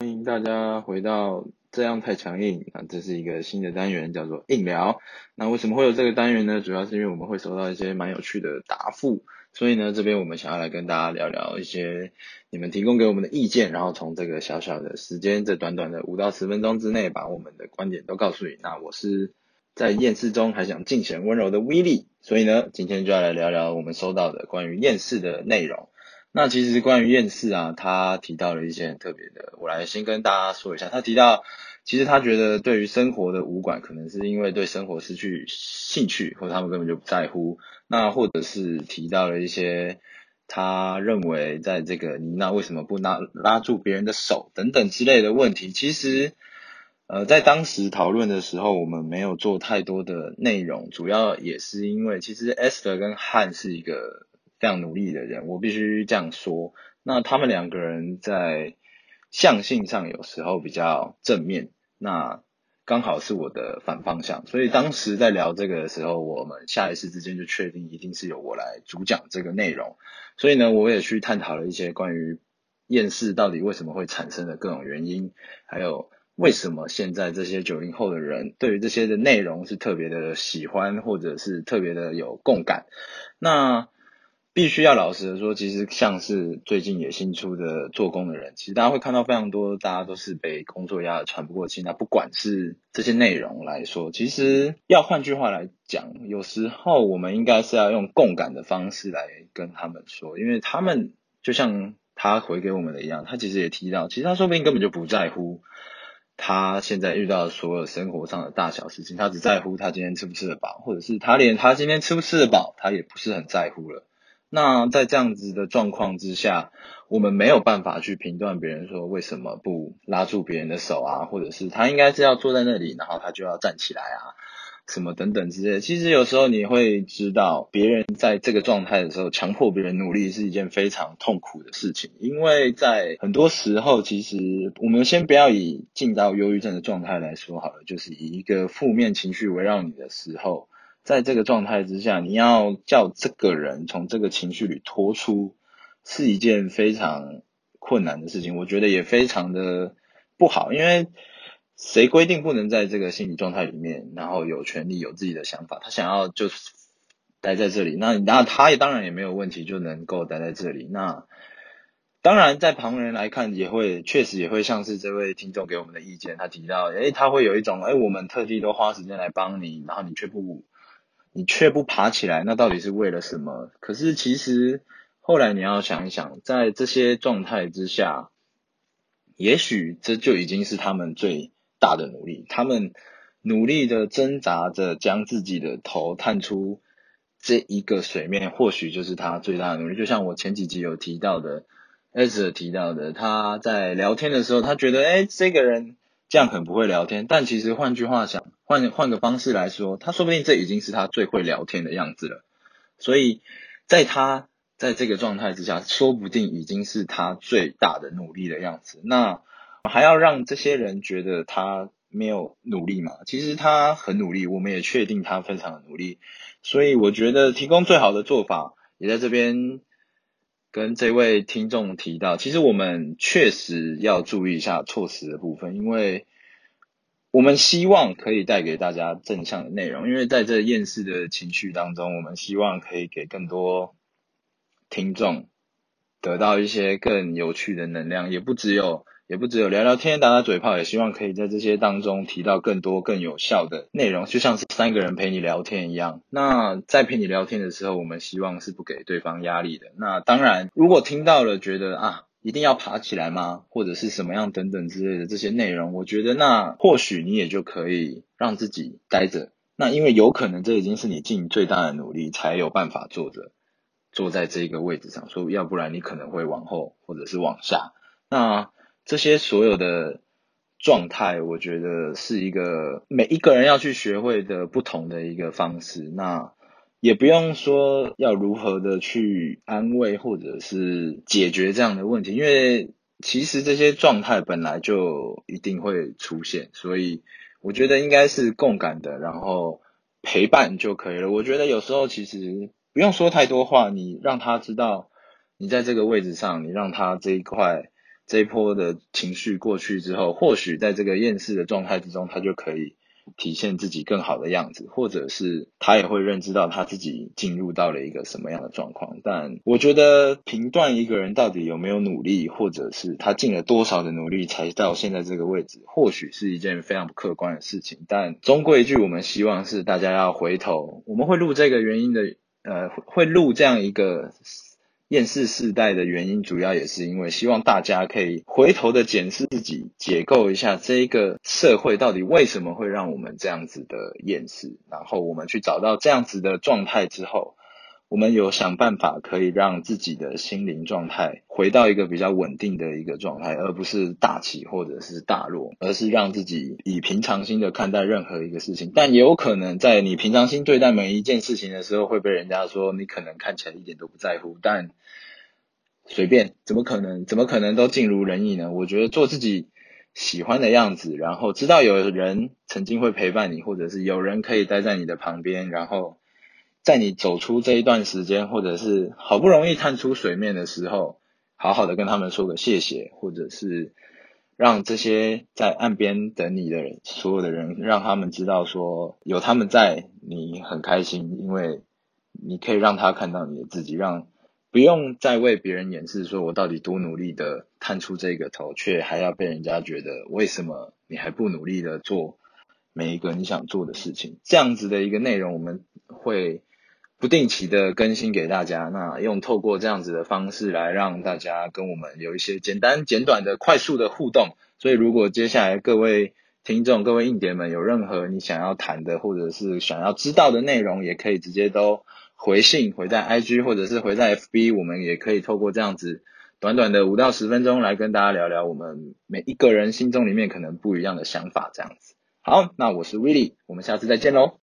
欢迎大家回到这样太强硬啊！这是一个新的单元，叫做硬聊。那为什么会有这个单元呢？主要是因为我们会收到一些蛮有趣的答复，所以呢，这边我们想要来跟大家聊聊一些你们提供给我们的意见，然后从这个小小的时间，这短短的五到十分钟之内，把我们的观点都告诉你。那我是在厌世中还想尽显温柔的威力，所以呢，今天就要来聊聊我们收到的关于厌世的内容。那其实关于厌世啊，他提到了一些很特别的，我来先跟大家说一下。他提到，其实他觉得对于生活的无感，可能是因为对生活失去兴趣，或他们根本就不在乎。那或者是提到了一些他认为在这个你那为什么不拉拉住别人的手等等之类的问题。其实，呃，在当时讨论的时候，我们没有做太多的内容，主要也是因为其实 Esther 跟汉是一个。非常努力的人，我必须这样说。那他们两个人在相性上有时候比较正面，那刚好是我的反方向。所以当时在聊这个的时候，我们下意识之间就确定一定是由我来主讲这个内容。所以呢，我也去探讨了一些关于厌世到底为什么会产生的各种原因，还有为什么现在这些九零后的人对于这些的内容是特别的喜欢，或者是特别的有共感。那必须要老实的说，其实像是最近也新出的做工的人，其实大家会看到非常多，大家都是被工作压得喘不过气。那不管是这些内容来说，其实要换句话来讲，有时候我们应该是要用共感的方式来跟他们说，因为他们就像他回给我们的一样，他其实也提到，其实他说不定根本就不在乎他现在遇到的所有生活上的大小事情，他只在乎他今天吃不吃得饱，或者是他连他今天吃不吃得饱，他也不是很在乎了。那在这样子的状况之下，我们没有办法去评断别人说为什么不拉住别人的手啊，或者是他应该是要坐在那里，然后他就要站起来啊，什么等等之类。其实有时候你会知道，别人在这个状态的时候，强迫别人努力是一件非常痛苦的事情，因为在很多时候，其实我们先不要以进到忧郁症的状态来说好了，就是以一个负面情绪围绕你的时候。在这个状态之下，你要叫这个人从这个情绪里脱出，是一件非常困难的事情。我觉得也非常的不好，因为谁规定不能在这个心理状态里面，然后有权利有自己的想法？他想要就待在这里，那那他也当然也没有问题，就能够待在这里。那当然，在旁人来看，也会确实也会像是这位听众给我们的意见，他提到，诶，他会有一种，诶，我们特地都花时间来帮你，然后你却不。你却不爬起来，那到底是为了什么？可是其实后来你要想一想，在这些状态之下，也许这就已经是他们最大的努力。他们努力的挣扎着将自己的头探出这一个水面，或许就是他最大的努力。就像我前几集有提到的，艾泽提到的，他在聊天的时候，他觉得，哎，这个人。这样很不会聊天，但其实换句话讲，换换个方式来说，他说不定这已经是他最会聊天的样子了。所以，在他在这个状态之下，说不定已经是他最大的努力的样子。那还要让这些人觉得他没有努力吗？其实他很努力，我们也确定他非常的努力。所以我觉得提供最好的做法，也在这边。跟这位听众提到，其实我们确实要注意一下措辞的部分，因为我们希望可以带给大家正向的内容。因为在这厌世的情绪当中，我们希望可以给更多听众得到一些更有趣的能量，也不只有。也不只有聊聊天、打打嘴炮，也希望可以在这些当中提到更多更有效的内容，就像是三个人陪你聊天一样。那在陪你聊天的时候，我们希望是不给对方压力的。那当然，如果听到了觉得啊，一定要爬起来吗？或者是什么样等等之类的这些内容，我觉得那或许你也就可以让自己待着。那因为有可能这已经是你尽最大的努力才有办法坐着，坐在这个位置上，说要不然你可能会往后或者是往下。那这些所有的状态，我觉得是一个每一个人要去学会的不同的一个方式。那也不用说要如何的去安慰或者是解决这样的问题，因为其实这些状态本来就一定会出现。所以我觉得应该是共感的，然后陪伴就可以了。我觉得有时候其实不用说太多话，你让他知道你在这个位置上，你让他这一块。这一波的情绪过去之后，或许在这个厌世的状态之中，他就可以。体现自己更好的样子，或者是他也会认知到他自己进入到了一个什么样的状况。但我觉得评断一个人到底有没有努力，或者是他尽了多少的努力才到现在这个位置，或许是一件非常不客观的事情。但终归一句，我们希望是大家要回头，我们会录这个原因的，呃，会录这样一个。厌世世代的原因，主要也是因为希望大家可以回头的检视自己，解构一下这一个社会到底为什么会让我们这样子的厌世，然后我们去找到这样子的状态之后。我们有想办法可以让自己的心灵状态回到一个比较稳定的一个状态，而不是大起或者是大落，而是让自己以平常心的看待任何一个事情。但也有可能在你平常心对待每一件事情的时候，会被人家说你可能看起来一点都不在乎。但随便，怎么可能？怎么可能都尽如人意呢？我觉得做自己喜欢的样子，然后知道有人曾经会陪伴你，或者是有人可以待在你的旁边，然后。在你走出这一段时间，或者是好不容易探出水面的时候，好好的跟他们说个谢谢，或者是让这些在岸边等你的人，所有的人，让他们知道说有他们在，你很开心，因为你可以让他看到你的自己，让不用再为别人掩饰，说我到底多努力的探出这个头，却还要被人家觉得为什么你还不努力的做每一个你想做的事情，这样子的一个内容，我们会。不定期的更新给大家，那用透过这样子的方式来让大家跟我们有一些简单简短的快速的互动。所以如果接下来各位听众、各位硬碟们有任何你想要谈的或者是想要知道的内容，也可以直接都回信回在 IG 或者是回在 FB，我们也可以透过这样子短短的五到十分钟来跟大家聊聊我们每一个人心中里面可能不一样的想法这样子。好，那我是 Willie，我们下次再见喽。